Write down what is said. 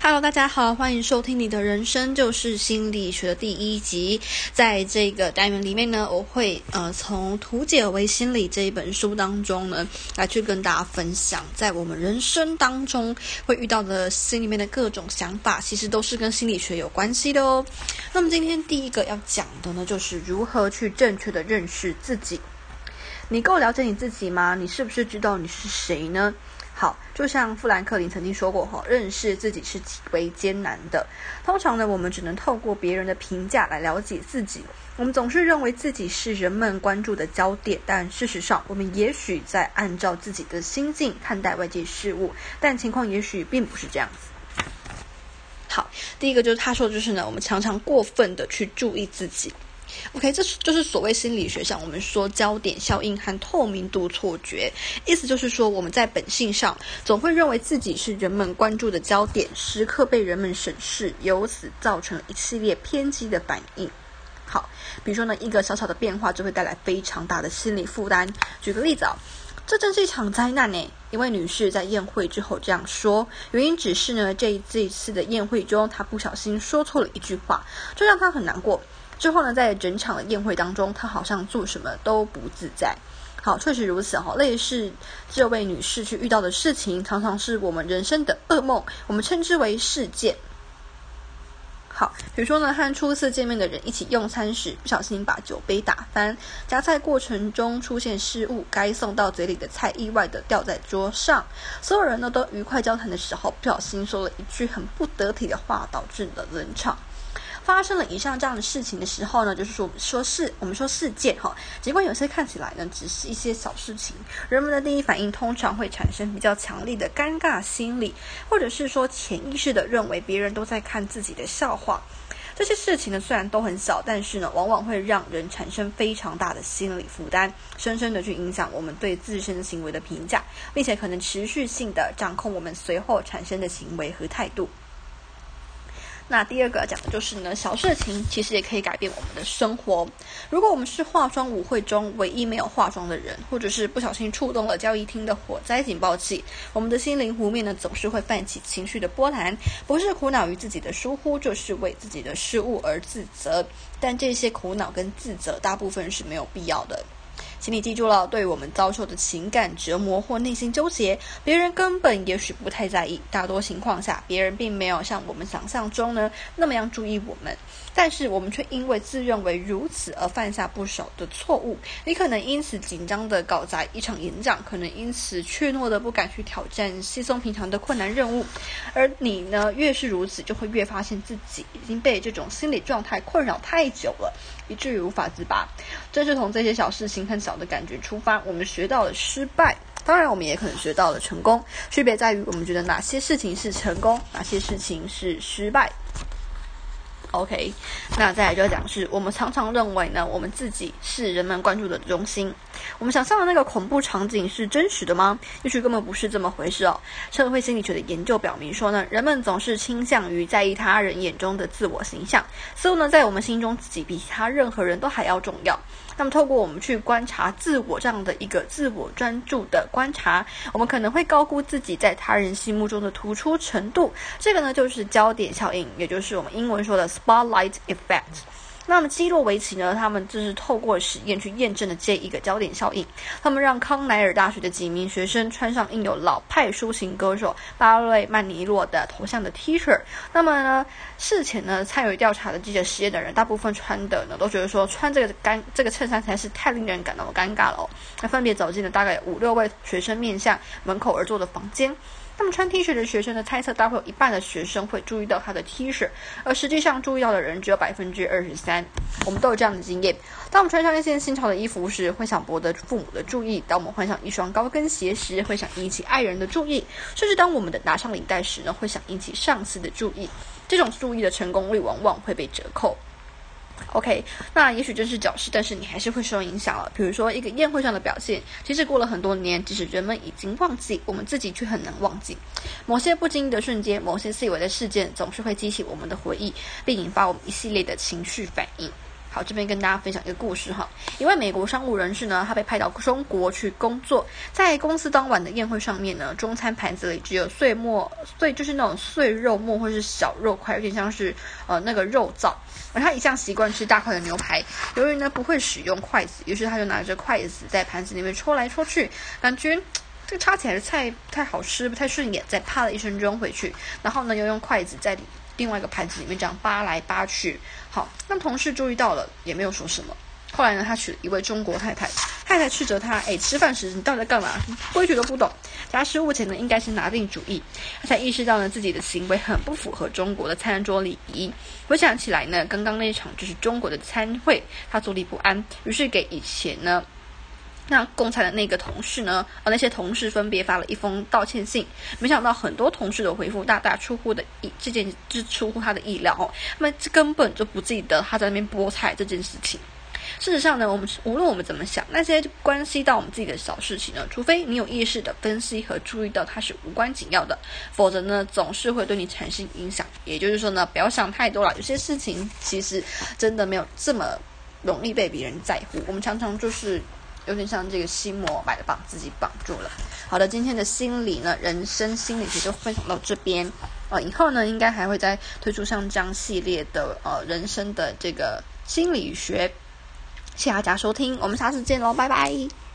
Hello，大家好，欢迎收听你的人生就是心理学的第一集。在这个单元里面呢，我会呃从《图解为心理》这一本书当中呢，来去跟大家分享，在我们人生当中会遇到的心里面的各种想法，其实都是跟心理学有关系的哦。那么今天第一个要讲的呢，就是如何去正确的认识自己。你够了解你自己吗？你是不是知道你是谁呢？好，就像富兰克林曾经说过哈，认识自己是极为艰难的。通常呢，我们只能透过别人的评价来了解自己。我们总是认为自己是人们关注的焦点，但事实上，我们也许在按照自己的心境看待外界事物，但情况也许并不是这样子。好，第一个就是他说，就是呢，我们常常过分的去注意自己。OK，这是就是所谓心理学上我们说焦点效应和透明度错觉，意思就是说我们在本性上总会认为自己是人们关注的焦点，时刻被人们审视，由此造成一系列偏激的反应。好，比如说呢，一个小小的变化就会带来非常大的心理负担。举个例子啊，这真是一场灾难呢。一位女士在宴会之后这样说，原因只是呢，这这一次的宴会中她不小心说错了一句话，这让她很难过。之后呢，在整场的宴会当中，她好像做什么都不自在。好，确实如此哈。类似这位女士去遇到的事情，常常是我们人生的噩梦，我们称之为事件。好，比如说呢，和初次见面的人一起用餐时，不小心把酒杯打翻；夹菜过程中出现失误，该送到嘴里的菜意外的掉在桌上。所有人呢都愉快交谈的时候，不小心说了一句很不得体的话，导致了冷场。发生了以上这样的事情的时候呢，就是说说事，我们说事件哈，尽管有些看起来呢只是一些小事情，人们的第一反应通常会产生比较强烈的尴尬心理，或者是说潜意识的认为别人都在看自己的笑话。这些事情呢虽然都很小，但是呢往往会让人产生非常大的心理负担，深深的去影响我们对自身行为的评价，并且可能持续性的掌控我们随后产生的行为和态度。那第二个讲的就是呢，小事情其实也可以改变我们的生活。如果我们是化妆舞会中唯一没有化妆的人，或者是不小心触动了交易厅的火灾警报器，我们的心灵湖面呢总是会泛起情绪的波澜，不是苦恼于自己的疏忽，就是为自己的失误而自责。但这些苦恼跟自责大部分是没有必要的。请你记住了，对我们遭受的情感折磨或内心纠结，别人根本也许不太在意。大多情况下，别人并没有像我们想象中呢那么样注意我们，但是我们却因为自认为如此而犯下不少的错误。你可能因此紧张的搞砸一场演讲，可能因此怯懦的不敢去挑战稀松平常的困难任务。而你呢，越是如此，就会越发现自己已经被这种心理状态困扰太久了，以至于无法自拔。正是从这些小事情很小。的感觉出发，我们学到了失败，当然我们也可能学到了成功。区别在于，我们觉得哪些事情是成功，哪些事情是失败。OK，那再来就要讲是，我们常常认为呢，我们自己是人们关注的中心。我们想象的那个恐怖场景是真实的吗？也许根本不是这么回事哦。社会心理学的研究表明说呢，人们总是倾向于在意他人眼中的自我形象，似乎呢，在我们心中自己比他任何人都还要重要。那么，透过我们去观察自我这样的一个自我专注的观察，我们可能会高估自己在他人心目中的突出程度。这个呢，就是焦点效应，也就是我们英文说的 spotlight effect。那么基洛维奇呢？他们就是透过实验去验证了这一个焦点效应。他们让康奈尔大学的几名学生穿上印有老派抒情歌手巴瑞曼尼洛的头像的 T 恤。那么呢，事前呢参与调查的这些实验的人，大部分穿的呢都觉得说穿这个干这个衬衫才是太令人感到尴尬了哦。那分别走进了大概五六位学生面向门口而坐的房间。那么穿 T 恤的学生的猜测，大概有一半的学生会注意到他的 T 恤，而实际上注意到的人只有百分之二十三。我们都有这样的经验：当我们穿上一件新潮的衣服时，会想博得父母的注意；当我们换上一双高跟鞋时，会想引起爱人的注意；甚至当我们的拿上领带时呢，会想引起上司的注意。这种注意的成功率往往会被折扣。OK，那也许真是小事，但是你还是会受影响了。比如说一个宴会上的表现，即使过了很多年，即使人们已经忘记，我们自己却很难忘记。某些不经意的瞬间，某些细微的事件，总是会激起我们的回忆，并引发我们一系列的情绪反应。好，这边跟大家分享一个故事哈。一位美国商务人士呢，他被派到中国去工作，在公司当晚的宴会上面呢，中餐盘子里只有碎末碎，就是那种碎肉末或是小肉块，有点像是呃那个肉燥。而他一向习惯吃大块的牛排，由于呢不会使用筷子，于是他就拿着筷子在盘子里面戳来戳去，感觉这个插起来的菜不太好吃，不太顺眼，再啪的一声扔回去，然后呢又用筷子在另外一个盘子里面这样扒来扒去。好，那同事注意到了，也没有说什么。后来呢，他娶了一位中国太太，太太斥责他：“哎，吃饭时你到底在干嘛？规矩都不懂。”夹食物前呢，应该是拿定主意，他才意识到呢自己的行为很不符合中国的餐桌礼仪。回想起来呢，刚刚那一场就是中国的餐会，他坐立不安，于是给以前呢。那共餐的那个同事呢？呃，那些同事分别发了一封道歉信。没想到很多同事的回复大大出乎的意，这件是出乎他的意料哦。他们根本就不记得他在那边菠菜这件事情。事实上呢，我们无论我们怎么想，那些关系到我们自己的小事情呢，除非你有意识的分析和注意到它是无关紧要的，否则呢，总是会对你产生影响。也就是说呢，不要想太多了。有些事情其实真的没有这么容易被别人在乎。我们常常就是。有点像这个心魔，买了绑自己绑住了。好的，今天的心理呢，人生心理学就分享到这边。呃，以后呢，应该还会再推出像这样系列的呃人生的这个心理学。谢谢大家收听，我们下次见喽，拜拜。